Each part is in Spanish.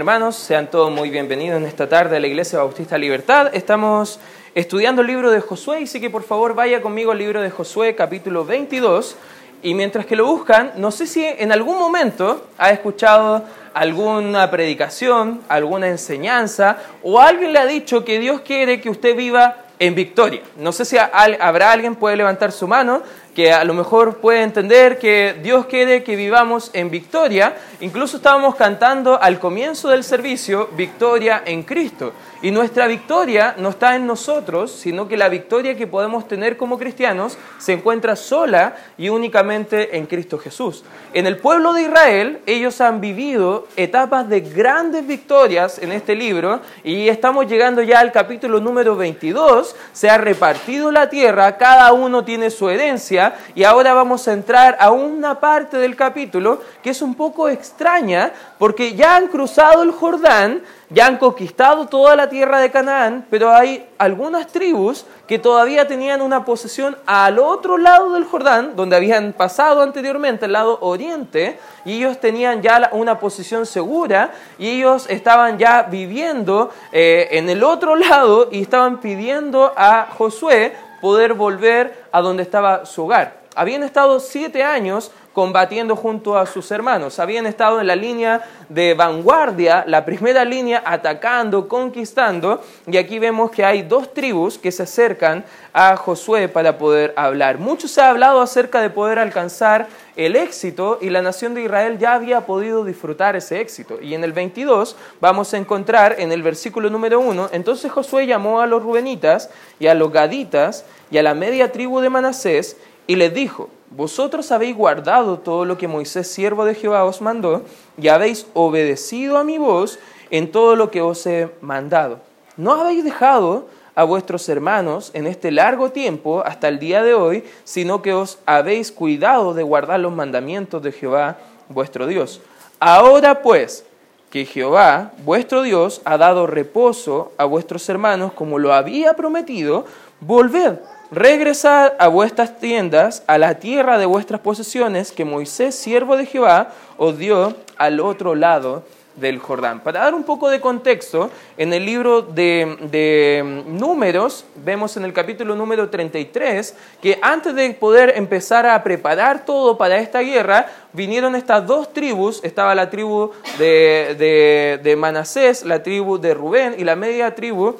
Hermanos, sean todos muy bienvenidos en esta tarde a la Iglesia Bautista Libertad. Estamos estudiando el libro de Josué, y sí que por favor vaya conmigo al libro de Josué, capítulo 22. Y mientras que lo buscan, no sé si en algún momento ha escuchado alguna predicación, alguna enseñanza, o alguien le ha dicho que Dios quiere que usted viva en victoria. No sé si habrá alguien, puede levantar su mano, que a lo mejor puede entender que Dios quiere que vivamos en victoria. Incluso estábamos cantando al comienzo del servicio, victoria en Cristo. Y nuestra victoria no está en nosotros, sino que la victoria que podemos tener como cristianos se encuentra sola y únicamente en Cristo Jesús. En el pueblo de Israel, ellos han vivido etapas de grandes victorias en este libro y estamos llegando ya al capítulo número 22. Se ha repartido la tierra, cada uno tiene su herencia y ahora vamos a entrar a una parte del capítulo que es un poco extraña porque ya han cruzado el Jordán, ya han conquistado toda la tierra de Canaán, pero hay algunas tribus que todavía tenían una posesión al otro lado del Jordán, donde habían pasado anteriormente, al lado oriente, y ellos tenían ya una posición segura, y ellos estaban ya viviendo eh, en el otro lado y estaban pidiendo a Josué poder volver a donde estaba su hogar. Habían estado siete años combatiendo junto a sus hermanos. Habían estado en la línea de vanguardia, la primera línea atacando, conquistando, y aquí vemos que hay dos tribus que se acercan a Josué para poder hablar. Mucho se ha hablado acerca de poder alcanzar el éxito y la nación de Israel ya había podido disfrutar ese éxito. Y en el 22 vamos a encontrar en el versículo número 1, entonces Josué llamó a los rubenitas y a los gaditas y a la media tribu de Manasés y les dijo, vosotros habéis guardado todo lo que Moisés, siervo de Jehová, os mandó, y habéis obedecido a mi voz en todo lo que os he mandado. No habéis dejado a vuestros hermanos en este largo tiempo hasta el día de hoy, sino que os habéis cuidado de guardar los mandamientos de Jehová, vuestro Dios. Ahora pues, que Jehová, vuestro Dios, ha dado reposo a vuestros hermanos como lo había prometido, volved regresad a vuestras tiendas, a la tierra de vuestras posesiones, que Moisés, siervo de Jehová, os dio al otro lado del Jordán. Para dar un poco de contexto, en el libro de, de, Números, vemos en el capítulo número 33, que antes de poder empezar a preparar todo para esta guerra, vinieron estas dos tribus, estaba la tribu de, de, de Manasés, la tribu de Rubén y la media tribu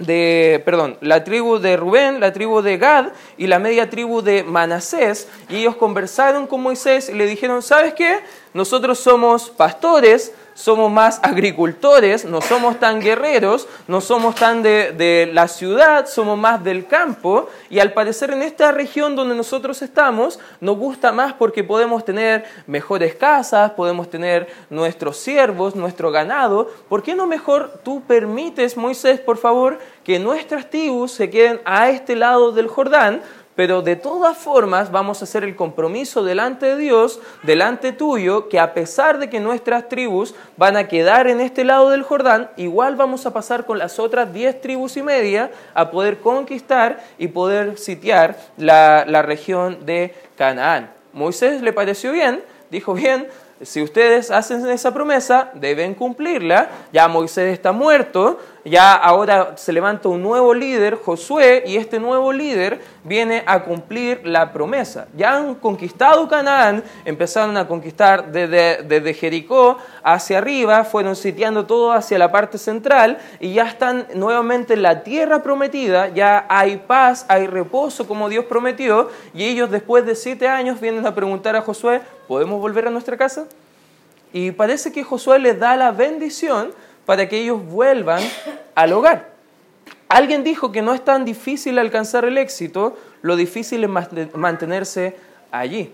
de, perdón, la tribu de Rubén, la tribu de Gad y la media tribu de Manasés, y ellos conversaron con Moisés y le dijeron, ¿sabes qué? Nosotros somos pastores, somos más agricultores, no somos tan guerreros, no somos tan de, la ciudad, somos más del campo y al parecer en esta región donde nosotros estamos nos gusta más porque podemos tener mejores casas, podemos tener nuestros siervos, nuestro ganado. ¿Por qué no mejor tú permites, Moisés, por favor, que nuestras tribus se queden a este lado del Jordán? Pero de todas formas vamos a hacer el compromiso delante de Dios, delante tuyo, que a pesar de que nuestras tribus van a quedar en este lado del Jordán, igual vamos a pasar con las otras diez tribus y media a poder conquistar y poder sitiar la, la región de Canaán. Moisés le pareció bien, dijo bien, si ustedes hacen esa promesa, deben cumplirla. Ya Moisés está muerto, ya ahora se levanta un nuevo líder, Josué, y este nuevo líder viene a cumplir la promesa. Ya han conquistado Canaán, empezaron a conquistar desde, desde Jericó hacia arriba, fueron sitiando todo hacia la parte central y ya están nuevamente en la tierra prometida, ya hay paz, hay reposo como Dios prometió, y ellos después de siete años vienen a preguntar a Josué, ¿podemos volver a nuestra casa? Y parece que Josué les da la bendición para que ellos vuelvan al hogar. Alguien dijo que no es tan difícil alcanzar el éxito, lo difícil es mantenerse allí.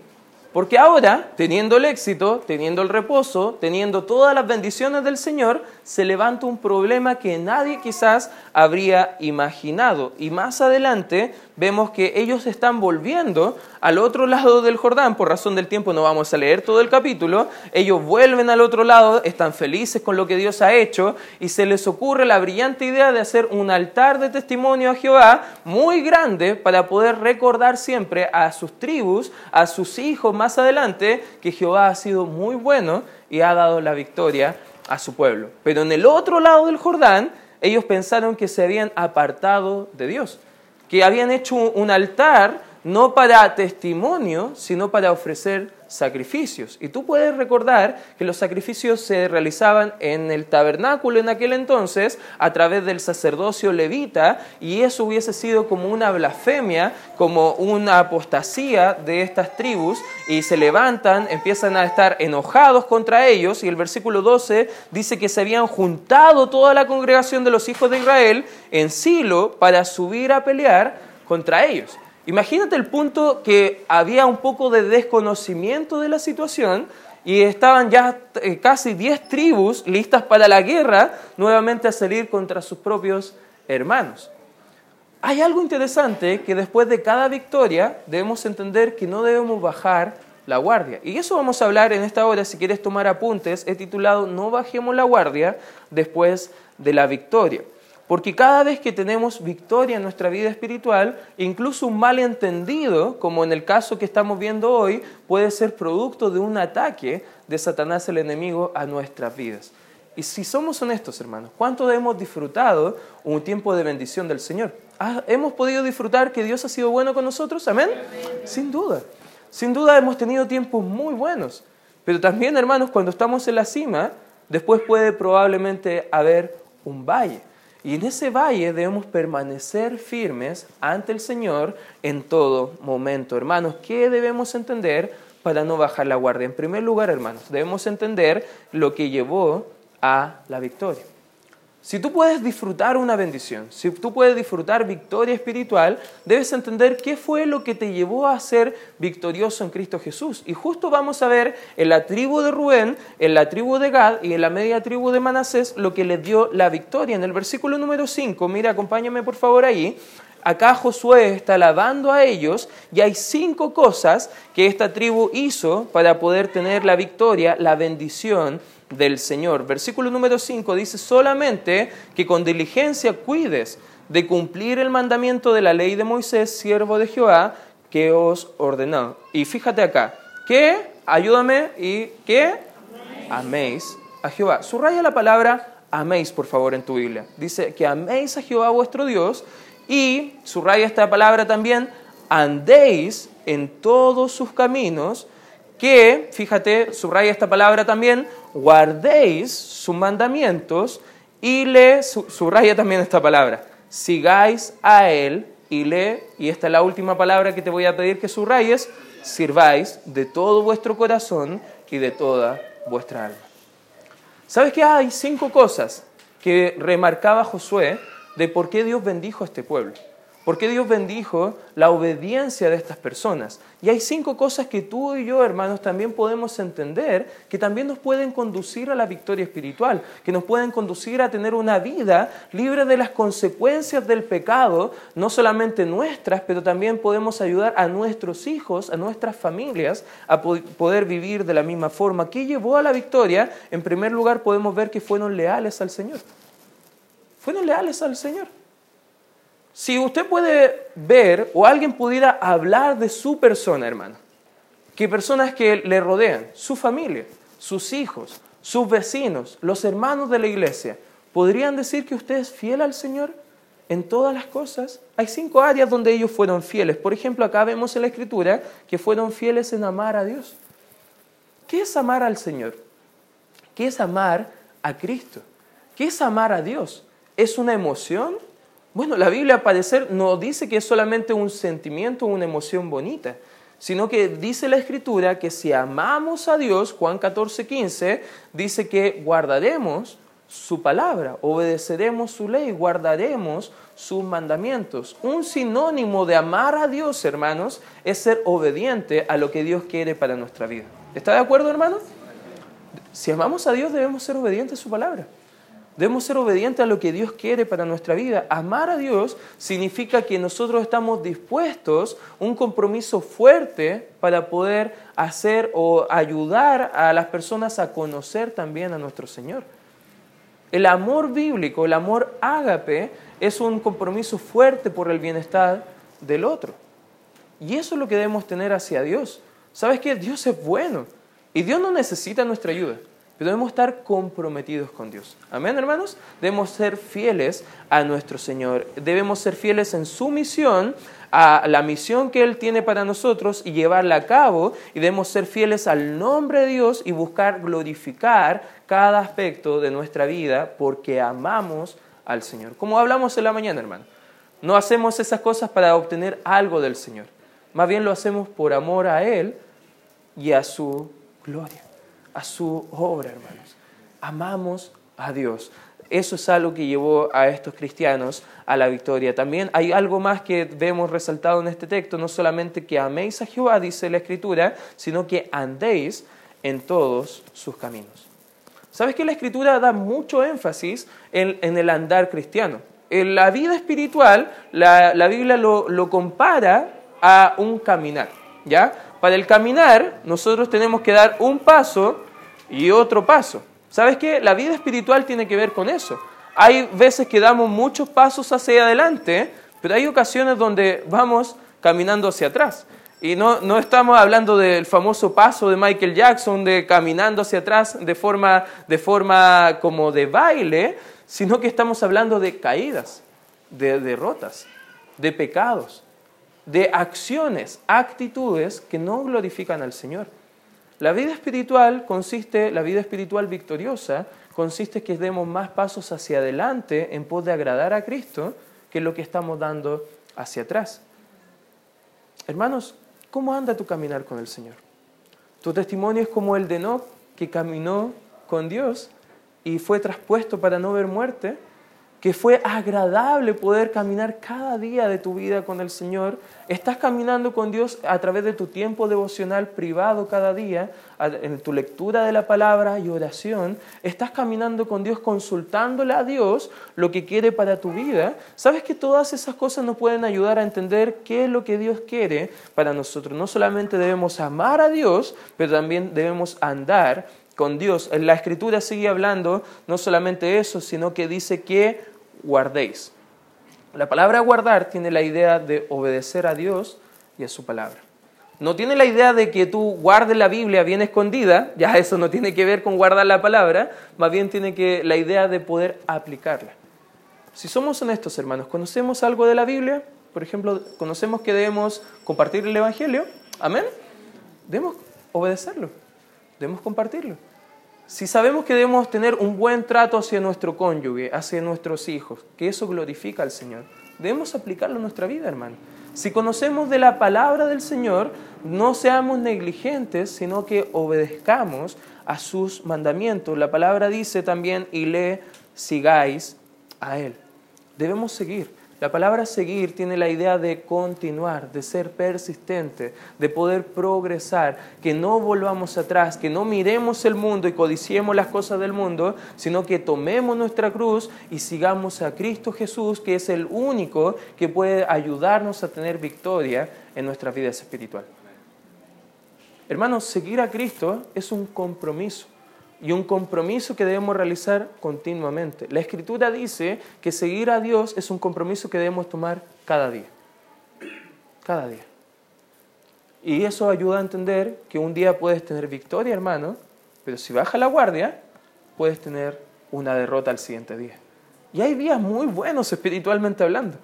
Porque ahora, teniendo el éxito, teniendo el reposo, teniendo todas las bendiciones del Señor, se levanta un problema que nadie quizás habría imaginado. Y más adelante vemos que ellos están volviendo al otro lado del Jordán, por razón del tiempo no vamos a leer todo el capítulo, ellos vuelven al otro lado, están felices con lo que Dios ha hecho y se les ocurre la brillante idea de hacer un altar de testimonio a Jehová muy grande para poder recordar siempre a sus tribus, a sus hijos más adelante, que Jehová ha sido muy bueno y ha dado la victoria a su pueblo. Pero en el otro lado del Jordán, ellos pensaron que se habían apartado de Dios, que habían hecho un altar no para testimonio, sino para ofrecer sacrificios. Y tú puedes recordar que los sacrificios se realizaban en el tabernáculo en aquel entonces a través del sacerdocio levita y eso hubiese sido como una blasfemia, como una apostasía de estas tribus y se levantan, empiezan a estar enojados contra ellos y el versículo 12 dice que se habían juntado toda la congregación de los hijos de Israel en Silo para subir a pelear contra ellos. Imagínate el punto que había un poco de desconocimiento de la situación y estaban ya eh, casi 10 tribus listas para la guerra nuevamente a salir contra sus propios hermanos. Hay algo interesante que después de cada victoria debemos entender que no debemos bajar la guardia. Y eso vamos a hablar en esta hora, si quieres tomar apuntes, he titulado No bajemos la guardia después de la victoria. Porque cada vez que tenemos victoria en nuestra vida espiritual, incluso un malentendido, como en el caso que estamos viendo hoy, puede ser producto de un ataque de Satanás el enemigo a nuestras vidas. Y si somos honestos, hermanos, ¿cuánto hemos disfrutado un tiempo de bendición del Señor? Ah, ¿Hemos podido disfrutar que Dios ha sido bueno con nosotros? ¿Amén? Sin duda. Sin duda hemos tenido tiempos muy buenos. Pero también, hermanos, cuando estamos en la cima, después puede probablemente haber un valle. Y en ese valle debemos permanecer firmes ante el Señor en todo momento. Hermanos, ¿qué debemos entender para no bajar la guardia? En primer lugar, hermanos, debemos entender lo que llevó a la victoria. Si tú puedes disfrutar una bendición, si tú puedes disfrutar victoria espiritual, debes entender qué fue lo que te llevó a ser victorioso en Cristo Jesús. Y justo vamos a ver en la tribu de Rubén, en la tribu de Gad y en la media tribu de Manasés lo que les dio la victoria. En el versículo número 5, mira, acompáñame por favor ahí. Acá Josué está alabando a ellos y hay cinco cosas que esta tribu hizo para poder tener la victoria, la bendición del Señor. Versículo número 5 dice solamente que con diligencia cuides de cumplir el mandamiento de la ley de Moisés, siervo de Jehová, que os ordenó. Y fíjate acá, que, ayúdame, y que améis a Jehová. Subraya la palabra améis, por favor, en tu Biblia. Dice que améis a Jehová vuestro Dios y subraya esta palabra también, andéis en todos sus caminos, que, fíjate, subraya esta palabra también, guardéis sus mandamientos y le, subraya también esta palabra, sigáis a Él y le, y esta es la última palabra que te voy a pedir que subrayes, sirváis de todo vuestro corazón y de toda vuestra alma. ¿Sabes que hay cinco cosas que remarcaba Josué de por qué Dios bendijo a este pueblo? ¿Por Dios bendijo la obediencia de estas personas? Y hay cinco cosas que tú y yo, hermanos, también podemos entender que también nos pueden conducir a la victoria espiritual, que nos pueden conducir a tener una vida libre de las consecuencias del pecado, no solamente nuestras, pero también podemos ayudar a nuestros hijos, a nuestras familias, a poder vivir de la misma forma. ¿Qué llevó a la victoria? En primer lugar, podemos ver que fueron leales al Señor. Fueron leales al Señor. Si usted puede ver o alguien pudiera hablar de su persona, hermano, que personas que le rodean, su familia, sus hijos, sus vecinos, los hermanos de la iglesia, ¿podrían decir que usted es fiel al Señor en todas las cosas? Hay cinco áreas donde ellos fueron fieles. Por ejemplo, acá vemos en la Escritura que fueron fieles en amar a Dios. ¿Qué es amar al Señor? ¿Qué es amar a Cristo? ¿Qué es amar a Dios? ¿Es una emoción? Bueno, la Biblia al parecer no dice que es solamente un sentimiento, una emoción bonita, sino que dice la Escritura que si amamos a Dios, Juan 14, 15, dice que guardaremos su palabra, obedeceremos su ley, guardaremos sus mandamientos. Un sinónimo de amar a Dios, hermanos, es ser obediente a lo que Dios quiere para nuestra vida. ¿Está de acuerdo, hermanos? Si amamos a Dios, debemos ser obedientes a su palabra. Debemos ser obedientes a lo que Dios quiere para nuestra vida. Amar a Dios significa que nosotros estamos dispuestos, un compromiso fuerte para poder hacer o ayudar a las personas a conocer también a nuestro Señor. El amor bíblico, el amor ágape, es un compromiso fuerte por el bienestar del otro. Y eso es lo que debemos tener hacia Dios. ¿Sabes qué? Dios es bueno y Dios no necesita nuestra ayuda. Pero debemos estar comprometidos con Dios. Amén, hermanos. Debemos ser fieles a nuestro Señor. Debemos ser fieles en su misión, a la misión que Él tiene para nosotros y llevarla a cabo. Y debemos ser fieles al nombre de Dios y buscar glorificar cada aspecto de nuestra vida porque amamos al Señor. Como hablamos en la mañana, hermano. No hacemos esas cosas para obtener algo del Señor. Más bien lo hacemos por amor a Él y a su gloria a su obra, hermanos. Amamos a Dios. Eso es algo que llevó a estos cristianos a la victoria. También hay algo más que vemos resaltado en este texto, no solamente que améis a Jehová, dice la Escritura, sino que andéis en todos sus caminos. ¿Sabes que la Escritura da mucho énfasis en, el andar cristiano? En la vida espiritual, la, Biblia lo, lo compara a un caminar. ¿ya? Para el caminar, nosotros tenemos que dar un paso y otro paso. ¿Sabes qué? La vida espiritual tiene que ver con eso. Hay veces que damos muchos pasos hacia adelante, pero hay ocasiones donde vamos caminando hacia atrás. Y no, no, estamos hablando del famoso paso de Michael Jackson de caminando hacia atrás de forma, de forma como de baile, sino que estamos hablando de caídas, de derrotas, de pecados, de acciones, actitudes que no glorifican al Señor. La vida espiritual consiste, la vida espiritual victoriosa, consiste en que demos más pasos hacia adelante en pos de agradar a Cristo que lo que estamos dando hacia atrás. Hermanos, ¿cómo anda tu caminar con el Señor? Tu testimonio es como el de Enoch, que caminó con Dios y fue traspuesto para no ver muerte que fue agradable poder caminar cada día de tu vida con el Señor. Estás caminando con Dios a través de tu tiempo devocional privado cada día, en tu lectura de la palabra y oración. Estás caminando con Dios consultándole a Dios lo que quiere para tu vida. Sabes que todas esas cosas nos pueden ayudar a entender qué es lo que Dios quiere para nosotros. No solamente debemos amar a Dios, pero también debemos andar con Dios. La escritura sigue hablando no solamente eso, sino que dice que guardéis. La palabra guardar tiene la idea de obedecer a Dios y a su palabra. No tiene la idea de que tú guardes la Biblia bien escondida, ya eso no tiene que ver con guardar la palabra, más bien tiene que la idea de poder aplicarla. Si somos honestos, hermanos, ¿conocemos algo de la Biblia? Por ejemplo, ¿conocemos que debemos compartir el Evangelio? Amén. Debemos obedecerlo, debemos compartirlo. Si sabemos que debemos tener un buen trato hacia nuestro cónyuge, hacia nuestros hijos, que eso glorifica al Señor, debemos aplicarlo en nuestra vida, hermano. Si conocemos de la palabra del Señor, no seamos negligentes, sino que obedezcamos a sus mandamientos. La palabra dice también, y le sigáis a Él. Debemos seguir. La palabra seguir tiene la idea de continuar, de ser persistente, de poder progresar, que no volvamos atrás, que no miremos el mundo y codiciemos las cosas del mundo, sino que tomemos nuestra cruz y sigamos a Cristo Jesús, que es el único que puede ayudarnos a tener victoria en nuestras vidas espirituales. Hermanos, seguir a Cristo es un compromiso y un compromiso que debemos realizar continuamente. La Escritura dice que seguir a Dios es un compromiso que debemos tomar cada día. Cada día. Y eso ayuda a entender que un día puedes tener victoria, hermano, pero si baja la guardia, puedes tener una derrota al siguiente día. Y hay días muy buenos espiritualmente hablando,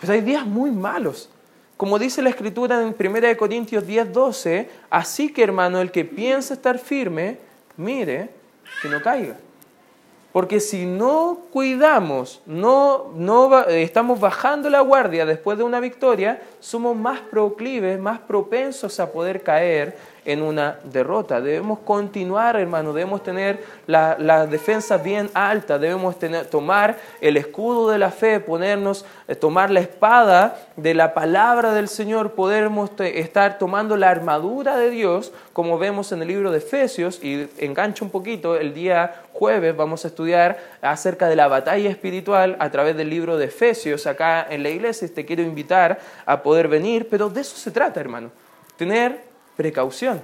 pero hay días muy malos. Como dice la escritura en 1 Corintios 10, 12, así que hermano, el que piensa estar firme, mire que no caiga. Porque si no cuidamos, no, no estamos bajando la guardia después de una victoria, somos más proclives, más propensos a poder caer en una derrota. Debemos continuar, hermano, debemos tener la, la defensa bien alta, debemos tener, tomar el escudo de la fe, ponernos, eh, tomar la espada de la palabra del Señor, podemos estar tomando la armadura de Dios, como vemos en el libro de Efesios, y engancho un poquito, el día jueves vamos a estudiar acerca de la batalla espiritual a través del libro de Efesios acá en la iglesia, te quiero invitar a poder venir, pero de eso se trata, hermano, tener precaución,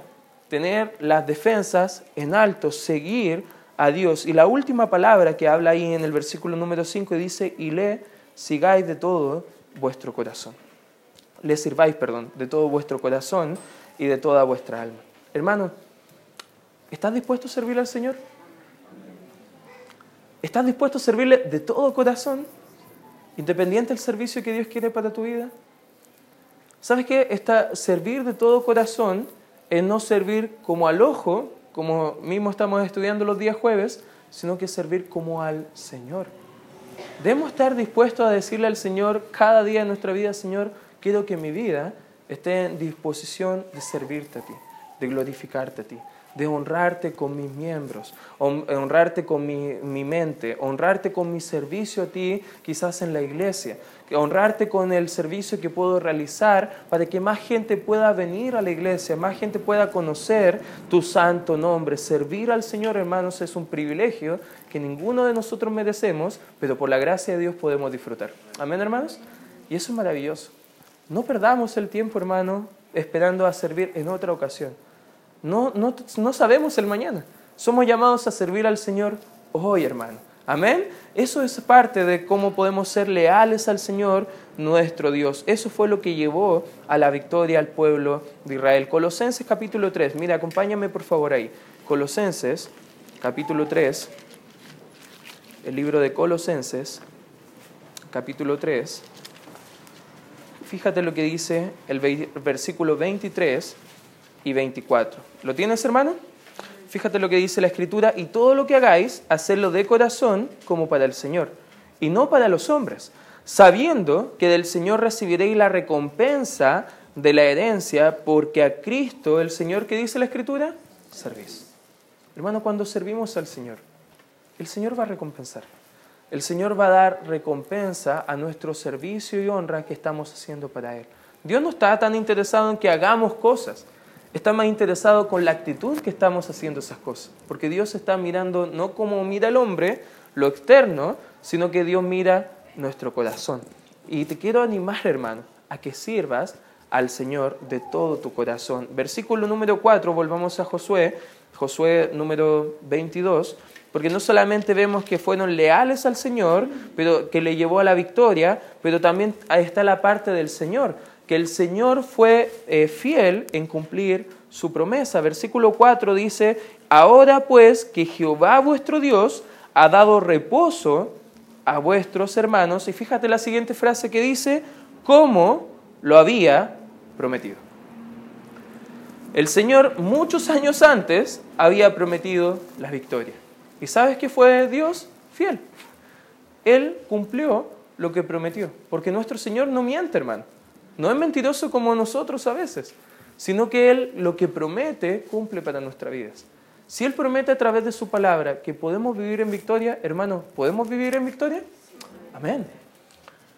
tener las defensas en alto, seguir a Dios. Y la última palabra que habla ahí en el versículo número 5 dice, y le sigáis de todo vuestro corazón. Le sirváis, perdón, de todo vuestro corazón y de toda vuestra alma. Hermano, ¿Estás dispuesto a servirle al Señor? ¿Estás dispuesto a servirle de todo corazón? Independiente del servicio que Dios quiere para tu vida. ¿Sabes qué? Está servir de todo corazón es no servir como al ojo, como mismo estamos estudiando los días jueves, sino que servir como al Señor. Debemos estar dispuestos a decirle al Señor cada día de nuestra vida, Señor, quiero que mi vida esté en disposición de servirte a ti, de glorificarte a ti, de honrarte con mis miembros, honrarte con mi, mi, mente, honrarte con mi servicio a ti, quizás en la iglesia, honrarte con el servicio que puedo realizar para que más gente pueda venir a la iglesia, más gente pueda conocer tu santo nombre. Servir al Señor, hermanos, es un privilegio que ninguno de nosotros merecemos, pero por la gracia de Dios podemos disfrutar. Amén, hermanos. Y eso es maravilloso. No perdamos el tiempo, hermano, esperando a servir en otra ocasión. No, no, no sabemos el mañana. Somos llamados a servir al Señor hoy, hermano. Amén. Eso es parte de cómo podemos ser leales al Señor nuestro Dios. Eso fue lo que llevó a la victoria al pueblo de Israel. Colosenses capítulo 3. Mira, acompáñame por favor ahí. Colosenses capítulo 3. El libro de Colosenses capítulo 3. Fíjate lo que dice el versículo 23 y 24. ¿Lo tienes, hermano? Fíjate lo que dice la Escritura, y todo lo que hagáis, hacedlo de corazón como para el Señor, y no para los hombres, sabiendo que del Señor recibiréis la recompensa de la herencia, porque a Cristo, el Señor, que dice la Escritura, servís. Hermano, cuando servimos al Señor, el Señor va a recompensar. El Señor va a dar recompensa a nuestro servicio y honra que estamos haciendo para Él. Dios no está tan interesado en que hagamos cosas está más interesado con la actitud que estamos haciendo esas cosas. Porque Dios está mirando no como mira el hombre, lo externo, sino que Dios mira nuestro corazón. Y te quiero animar, hermano, a que sirvas al Señor de todo tu corazón. Versículo número 4, volvamos a Josué, Josué número 22, porque no solamente vemos que fueron leales al Señor, pero que le llevó a la victoria, pero también ahí está la parte del Señor que el Señor fue eh, fiel en cumplir su promesa. Versículo 4 dice, ahora pues que Jehová vuestro Dios ha dado reposo a vuestros hermanos, y fíjate la siguiente frase que dice, como lo había prometido. El Señor muchos años antes había prometido la victoria. ¿Y sabes qué fue Dios? Fiel. Él cumplió lo que prometió, porque nuestro Señor no miente, hermano. No es mentiroso como nosotros a veces, sino que Él lo que promete cumple para nuestras vidas. Si Él promete a través de su palabra que podemos vivir en victoria, hermano, ¿podemos vivir en victoria? Amén.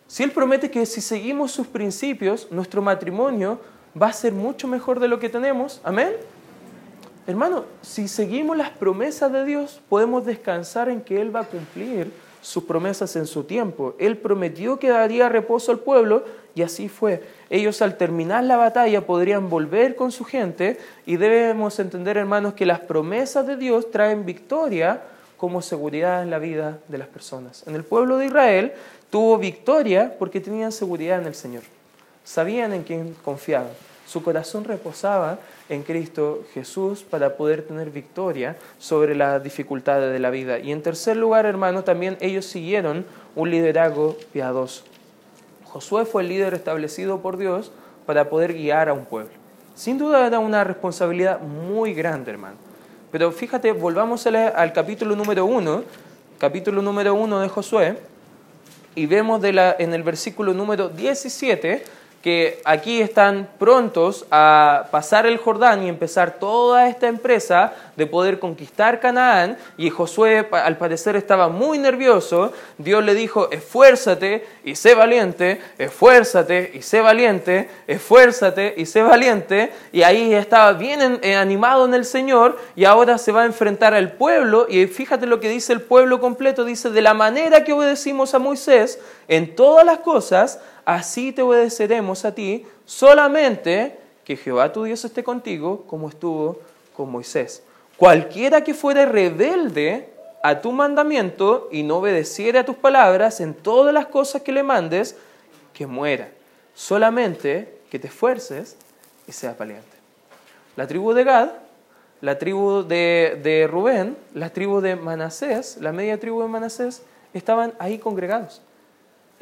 Si Él promete que si seguimos sus principios, nuestro matrimonio va a ser mucho mejor de lo que tenemos, amén. Hermano, si seguimos las promesas de Dios, podemos descansar en que Él va a cumplir sus promesas en su tiempo. Él prometió que daría reposo al pueblo y así fue. Ellos al terminar la batalla podrían volver con su gente y debemos entender, hermanos, que las promesas de Dios traen victoria como seguridad en la vida de las personas. En el pueblo de Israel tuvo victoria porque tenían seguridad en el Señor. Sabían en quién confiaban. Su corazón reposaba en Cristo Jesús para poder tener victoria sobre las dificultades de la vida. Y en tercer lugar, hermano, también ellos siguieron un liderazgo piadoso. Josué fue el líder establecido por Dios para poder guiar a un pueblo. Sin duda era una responsabilidad muy grande, hermano. Pero fíjate, volvamos al capítulo número uno, capítulo número uno de Josué, y vemos de la, en el versículo número 17 que aquí están prontos a pasar el Jordán y empezar toda esta empresa de poder conquistar Canaán, y Josué al parecer estaba muy nervioso, Dios le dijo, esfuérzate y sé valiente, esfuérzate y sé valiente, esfuérzate y sé valiente, y ahí estaba bien eh, animado en el Señor, y ahora se va a enfrentar al pueblo, y fíjate lo que dice el pueblo completo, dice, de la manera que obedecimos a Moisés en todas las cosas, así te obedeceremos a ti, solamente que Jehová tu Dios esté contigo como estuvo con Moisés. Cualquiera que fuere rebelde a tu mandamiento y no obedeciere a tus palabras en todas las cosas que le mandes, que muera. Solamente que te esfuerces y seas valiente. La tribu de Gad la tribu de, de Rubén, la tribu de Manasés, la media tribu de Manasés, estaban ahí congregados.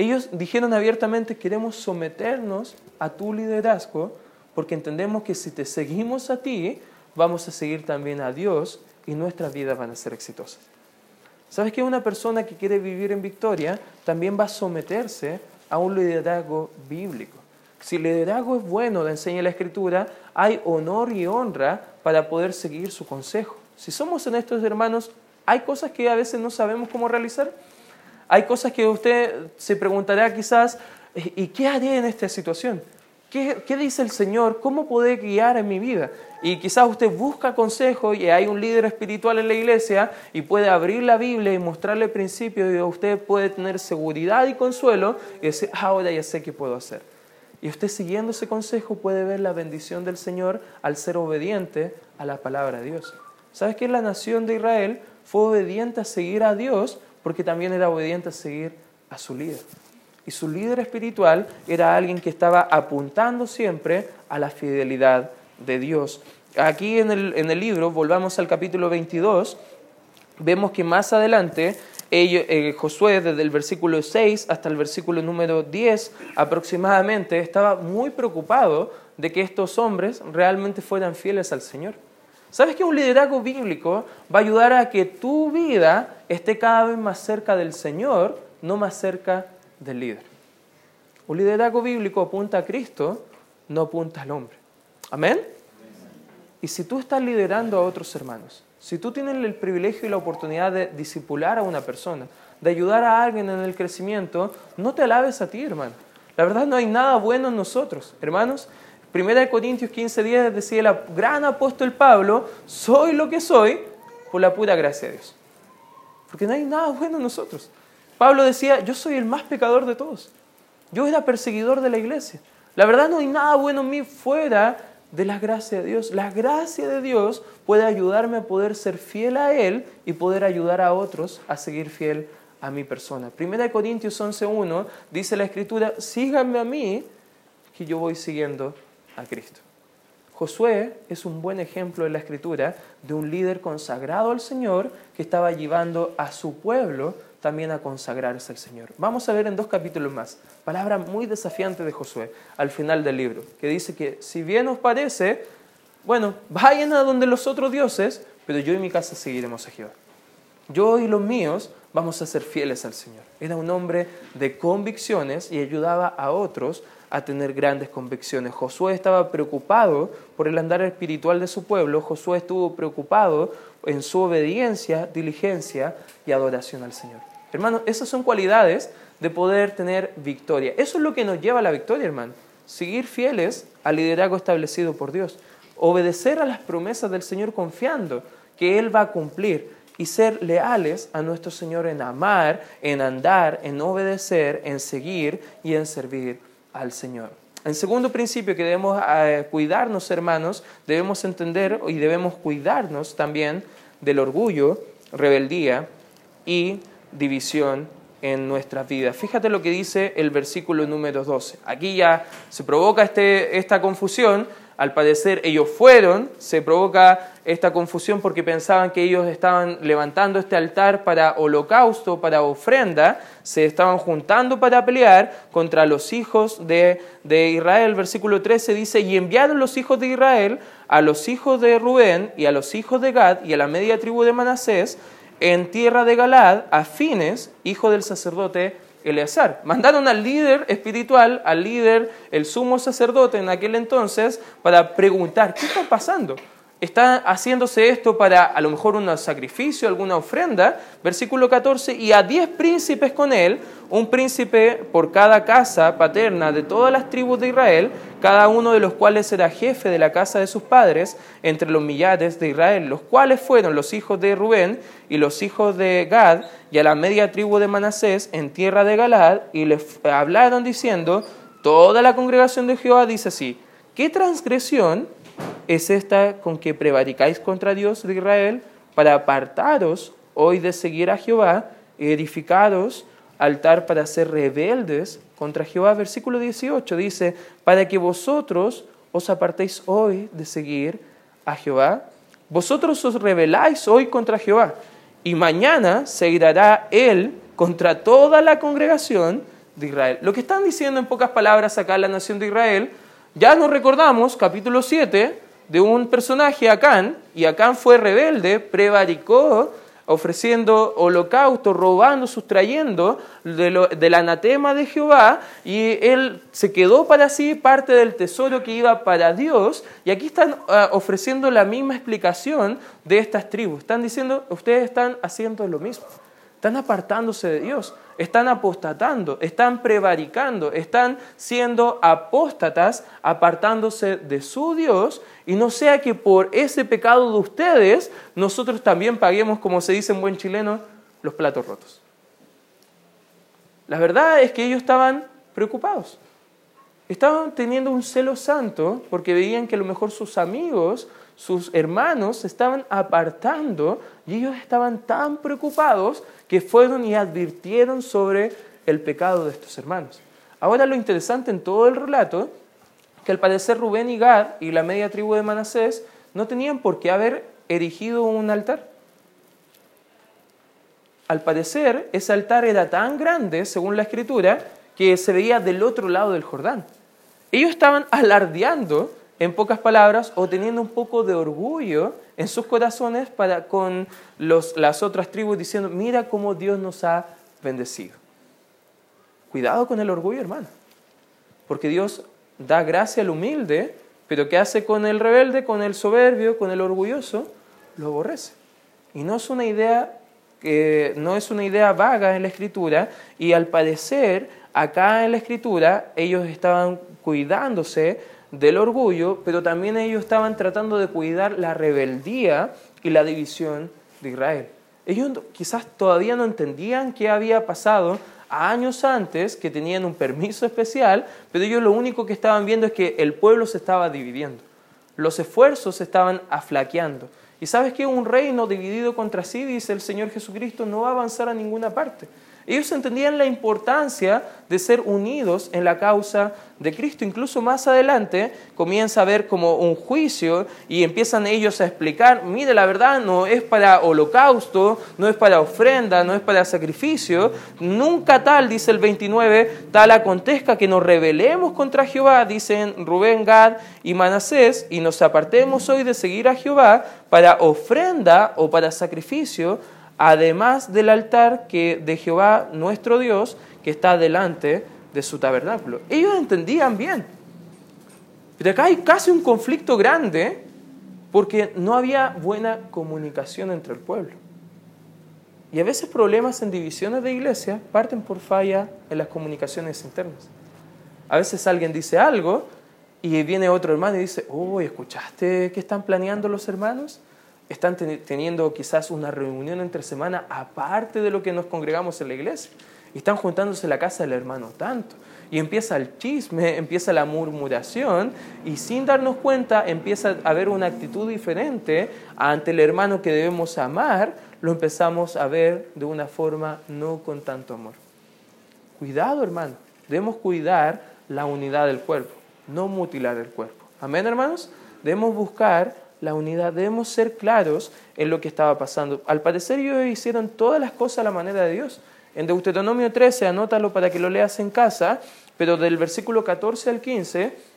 Ellos dijeron abiertamente, queremos someternos a tu liderazgo porque entendemos que si te seguimos a ti, vamos a seguir también a Dios y nuestras vidas van a ser exitosas. ¿Sabes que una persona que quiere vivir en victoria también va a someterse a un liderazgo bíblico? Si el liderazgo es bueno, le enseña la Escritura, hay honor y honra para poder seguir su consejo. Si somos honestos, hermanos, hay cosas que a veces no sabemos cómo realizar. Hay cosas que usted se preguntará quizás, ¿y qué haré en esta situación? ¿Qué, dice el Señor? ¿Cómo poder guiar en mi vida? Y quizás usted busca consejo y hay un líder espiritual en la iglesia y puede abrir la Biblia y mostrarle principios y usted puede tener seguridad y consuelo y decir, ah, ahora ya sé qué puedo hacer. Y usted siguiendo ese consejo puede ver la bendición del Señor al ser obediente a la palabra de Dios. ¿Sabes que la nación de Israel fue obediente a seguir a Dios porque también era obediente a seguir a su líder? Y su líder espiritual era alguien que estaba apuntando siempre a la fidelidad de Dios. Aquí en el, en el libro, volvamos al capítulo 22, vemos que más adelante eh, Josué, desde el versículo 6 hasta el versículo número 10 aproximadamente, estaba muy preocupado de que estos hombres realmente fueran fieles al Señor. ¿Sabes que un liderazgo bíblico va a ayudar a que tu vida esté cada vez más cerca del Señor, no más cerca del líder. Un liderazgo bíblico apunta a Cristo, no apunta al hombre. Amén. Y si tú estás liderando a otros hermanos, si tú tienes el privilegio y la oportunidad de disipular a una persona, de ayudar a alguien en el crecimiento, no te alabes a ti, hermano. La verdad no hay nada bueno en nosotros, hermanos. Primera de Corintios 15:10 decía el gran apóstol Pablo, soy lo que soy por la pura gracia de Dios. Porque no hay nada bueno en nosotros. Pablo decía, yo soy el más pecador de todos. Yo era perseguidor de la iglesia. La verdad no hay nada bueno en mí fuera de la gracia de Dios. La gracia de Dios puede ayudarme a poder ser fiel a Él y poder ayudar a otros a seguir fiel a mi persona. Primera de Corintios 11.1 dice la Escritura, síganme a mí, que yo voy siguiendo a Cristo. Josué es un buen ejemplo en la Escritura de un líder consagrado al Señor que estaba llevando a su pueblo también a consagrarse al Señor. Vamos a ver en dos capítulos más, palabra muy desafiante de Josué al final del libro, que dice que si bien os parece, bueno, vayan a donde los otros dioses, pero yo y mi casa seguiremos a Jehová. Yo y los míos vamos a ser fieles al Señor. Era un hombre de convicciones y ayudaba a otros a tener grandes convicciones. Josué estaba preocupado por el andar espiritual de su pueblo, Josué estuvo preocupado en su obediencia, diligencia y adoración al Señor. Hermano, esas son cualidades de poder tener victoria. Eso es lo que nos lleva a la victoria, hermano. Seguir fieles al liderazgo establecido por Dios. Obedecer a las promesas del Señor confiando que Él va a cumplir y ser leales a nuestro Señor en amar, en andar, en obedecer, en seguir y en servir al Señor. El segundo principio que debemos eh, cuidarnos, hermanos, debemos entender y debemos cuidarnos también del orgullo, rebeldía y división en nuestras vidas. Fíjate lo que dice el versículo número 12. Aquí ya se provoca este, esta confusión. Al parecer ellos fueron, se provoca esta confusión porque pensaban que ellos estaban levantando este altar para holocausto, para ofrenda, se estaban juntando para pelear contra los hijos de, de Israel. Versículo 13 dice, y enviaron los hijos de Israel a los hijos de Rubén y a los hijos de Gad y a la media tribu de Manasés, en tierra de Galad a Fines, hijo del sacerdote Eleazar. Mandaron al líder espiritual, al líder, el sumo sacerdote en aquel entonces, para preguntar, ¿qué está pasando? Está haciéndose esto para a lo mejor un sacrificio, alguna ofrenda, versículo 14, y a diez príncipes con él, un príncipe por cada casa paterna de todas las tribus de Israel, cada uno de los cuales era jefe de la casa de sus padres, entre los millares de Israel, los cuales fueron los hijos de Rubén y los hijos de Gad, y a la media tribu de Manasés en tierra de Galad, y les hablaron diciendo, toda la congregación de Jehová dice así, ¿qué transgresión es esta con que prevaricáis contra Dios de Israel para apartaros hoy de seguir a Jehová y edificaros altar para ser rebeldes contra Jehová. Versículo 18 dice, para que vosotros os apartéis hoy de seguir a Jehová. vosotros os rebeláis hoy contra Jehová, y mañana se irá él contra toda la congregación de Israel. Lo que están diciendo en pocas palabras acá la nación de Israel, ya nos recordamos, capítulo 7, de un personaje, Acán, y Acán fue rebelde, prevaricó, ofreciendo holocausto, robando, sustrayendo del anatema de Jehová, y él se quedó para sí parte del tesoro que iba para Dios, y aquí están ah, ofreciendo la misma explicación de estas tribus. Están diciendo, ustedes están haciendo lo mismo, están apartándose de Dios están apostatando, están prevaricando, están siendo apóstatas, apartándose de su Dios, y no sea que por ese pecado de ustedes nosotros también paguemos, como se dice en buen chileno, los platos rotos. La verdad es que ellos estaban preocupados. Estaban teniendo un celo santo porque veían que a lo mejor sus amigos, sus hermanos se estaban apartando y ellos estaban tan preocupados que fueron y advirtieron sobre el pecado de estos hermanos. Ahora lo interesante en todo el relato, que al parecer Rubén y Gad y la media tribu de Manasés no tenían por qué haber erigido un altar. Al parecer, ese altar era tan grande, según la escritura, que se veía del otro lado del Jordán. Ellos estaban alardeando en pocas palabras, o teniendo un poco de orgullo en sus corazones para con las otras tribus diciendo, mira cómo Dios nos ha bendecido. Cuidado con el orgullo, hermano, porque Dios da gracia al humilde, pero ¿qué hace con el rebelde, con el soberbio, con el orgulloso? Lo aborrece. Y no es una idea que no es una idea vaga en la escritura y al parecer acá en la escritura ellos estaban cuidándose del orgullo, pero también ellos estaban tratando de cuidar la rebeldía y la división de Israel. Ellos quizás todavía no entendían qué había pasado años antes, que tenían un permiso especial, pero ellos lo único que estaban viendo es que el pueblo se estaba dividiendo. Los esfuerzos se estaban aflaqueando. Y sabes que un reino dividido contra sí, dice el Señor Jesucristo, no va a avanzar a ninguna parte. Ellos entendían la importancia de ser unidos en la causa de Cristo. Incluso más adelante comienza a ver como un juicio y empiezan ellos a explicar, mire, la verdad no es para holocausto, no es para ofrenda, no es para sacrificio. Nunca tal, dice el 29, tal acontezca que nos rebelemos contra Jehová, dicen Rubén, Gad y Manasés, y nos apartemos hoy de seguir a Jehová para ofrenda o para sacrificio además del altar que de Jehová nuestro Dios que está delante de su tabernáculo. Ellos entendían bien. Pero acá hay casi un conflicto grande porque no había buena comunicación entre el pueblo. Y a veces problemas en divisiones de iglesia parten por falla en las comunicaciones internas. A veces alguien dice algo y viene otro hermano y dice, oh, ¿escuchaste qué están planeando los hermanos? Están teniendo quizás una reunión entre semana aparte de lo que nos congregamos en la iglesia. Están juntándose en la casa del hermano tanto. Y empieza el chisme, empieza la murmuración y sin darnos cuenta empieza a haber una actitud diferente ante el hermano que debemos amar, lo empezamos a ver de una forma no con tanto amor. Cuidado hermano, debemos cuidar la unidad del cuerpo, no mutilar el cuerpo. Amén hermanos, debemos buscar la unidad. Debemos ser claros en lo que estaba pasando. Al parecer ellos hicieron todas las cosas a la manera de Dios. En Deuteronomio 13, anótalo para que lo leas en casa, pero del versículo 14 al 15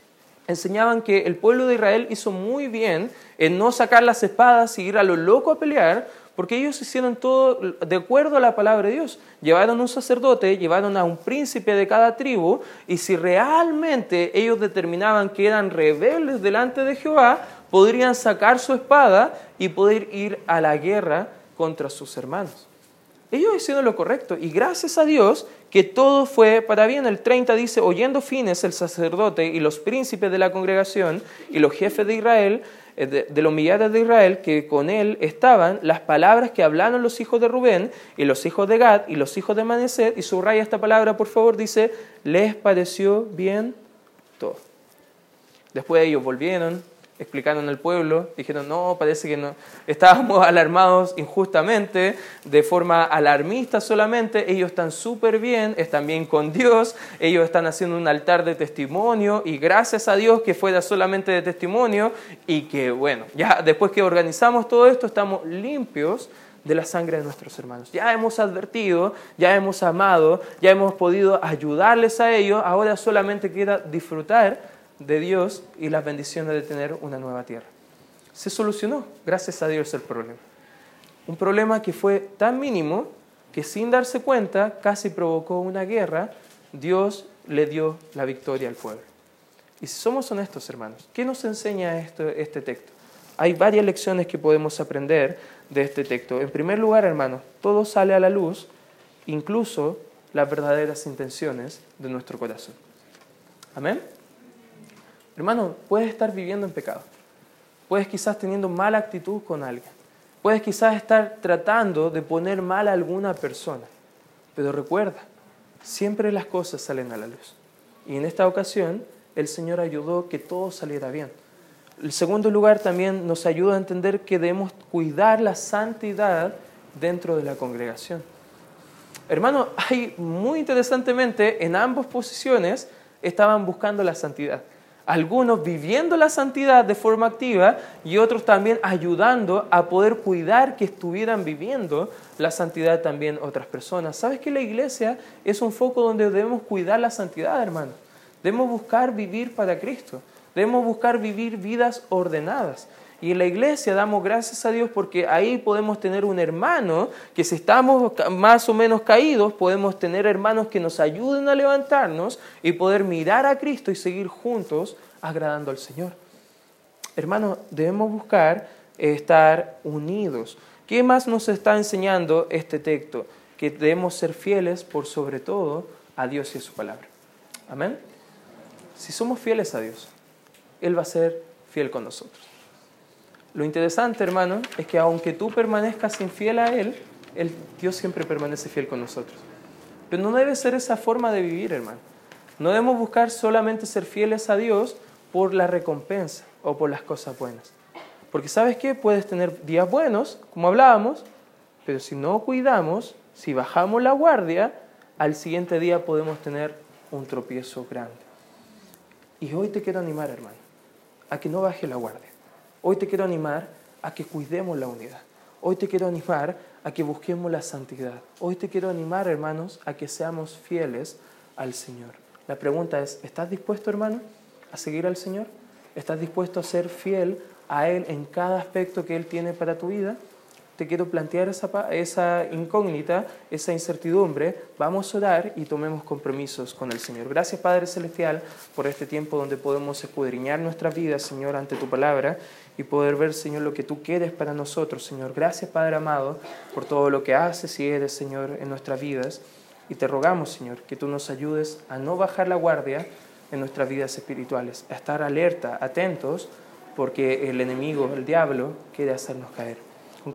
enseñaban que el pueblo de Israel hizo muy bien en no sacar las espadas y ir a lo loco a pelear, porque ellos hicieron todo de acuerdo a la palabra de Dios. Llevaron un sacerdote, llevaron a un príncipe de cada tribu, y si realmente ellos determinaban que eran rebeldes delante de Jehová, podrían sacar su espada y poder ir a la guerra contra sus hermanos. Ellos hicieron lo correcto y gracias a Dios que todo fue para bien. El 30 dice, oyendo Fines el sacerdote y los príncipes de la congregación y los jefes de Israel, eh, de, los millares de Israel que con él estaban, las palabras que hablaron los hijos de Rubén y los hijos de Gad y los hijos de Maneset, y subraya esta palabra por favor, dice, les pareció bien todo. Después ellos volvieron, explicaron al pueblo, dijeron, no, parece que no, estábamos alarmados injustamente, de forma alarmista solamente, ellos están súper bien, están bien con Dios, ellos están haciendo un altar de testimonio y gracias a Dios que fuera solamente de testimonio y que bueno, ya después que organizamos todo esto estamos limpios de la sangre de nuestros hermanos. Ya hemos advertido, ya hemos amado, ya hemos podido ayudarles a ellos, ahora solamente queda disfrutar de Dios y las bendiciones de tener una nueva tierra. Se solucionó, gracias a Dios, el problema. Un problema que fue tan mínimo que sin darse cuenta casi provocó una guerra, Dios le dio la victoria al pueblo. Y si somos honestos, hermanos, ¿qué nos enseña este texto? Hay varias lecciones que podemos aprender de este texto. En primer lugar, hermanos, todo sale a la luz, incluso las verdaderas intenciones de nuestro corazón. Amén. Hermano, puedes estar viviendo en pecado. Puedes quizás teniendo mala actitud con alguien. Puedes quizás estar tratando de poner mal a alguna persona. Pero recuerda, siempre las cosas salen a la luz. Y en esta ocasión, el Señor ayudó que todo saliera bien. El segundo lugar también nos ayuda a entender que debemos cuidar la santidad dentro de la congregación. Hermano, hay muy interesantemente en ambas posiciones estaban buscando la santidad algunos viviendo la santidad de forma activa y otros también ayudando a poder cuidar que estuvieran viviendo la santidad también otras personas. ¿Sabes que la iglesia es un foco donde debemos cuidar la santidad, hermano? Debemos buscar vivir para Cristo. Debemos buscar vivir vidas ordenadas. Y en la iglesia damos gracias a Dios porque ahí podemos tener un hermano que si estamos más o menos caídos, podemos tener hermanos que nos ayuden a levantarnos y poder mirar a Cristo y seguir juntos agradando al Señor. Hermanos, debemos buscar estar unidos. ¿Qué más nos está enseñando este texto? Que debemos ser fieles por sobre todo a Dios y a su palabra. Amén. Si somos fieles a Dios, Él va a ser fiel con nosotros. Lo interesante, hermano, es que aunque tú permanezcas infiel a Él, el Dios siempre permanece fiel con nosotros. Pero no debe ser esa forma de vivir, hermano. No debemos buscar solamente ser fieles a Dios por la recompensa o por las cosas buenas. Porque sabes qué, puedes tener días buenos, como hablábamos, pero si no cuidamos, si bajamos la guardia, al siguiente día podemos tener un tropiezo grande. Y hoy te quiero animar, hermano, a que no baje la guardia. Hoy te quiero animar a que cuidemos la unidad. Hoy te quiero animar a que busquemos la santidad. Hoy te quiero animar, hermanos, a que seamos fieles al Señor. La pregunta es, ¿estás dispuesto, hermano, a seguir al Señor? ¿Estás dispuesto a ser fiel a Él en cada aspecto que Él tiene para tu vida? te quiero plantear esa, esa incógnita, esa incertidumbre, vamos a orar y tomemos compromisos con el Señor. Gracias Padre Celestial por este tiempo donde podemos escudriñar nuestra vida, Señor, ante tu palabra y poder ver, Señor, lo que tú quieres para nosotros, Señor. Gracias Padre amado por todo lo que haces y eres, Señor, en nuestras vidas. Y te rogamos, Señor, que tú nos ayudes a no bajar la guardia en nuestras vidas espirituales, a estar alerta, atentos, porque el enemigo, el diablo, quiere hacernos caer.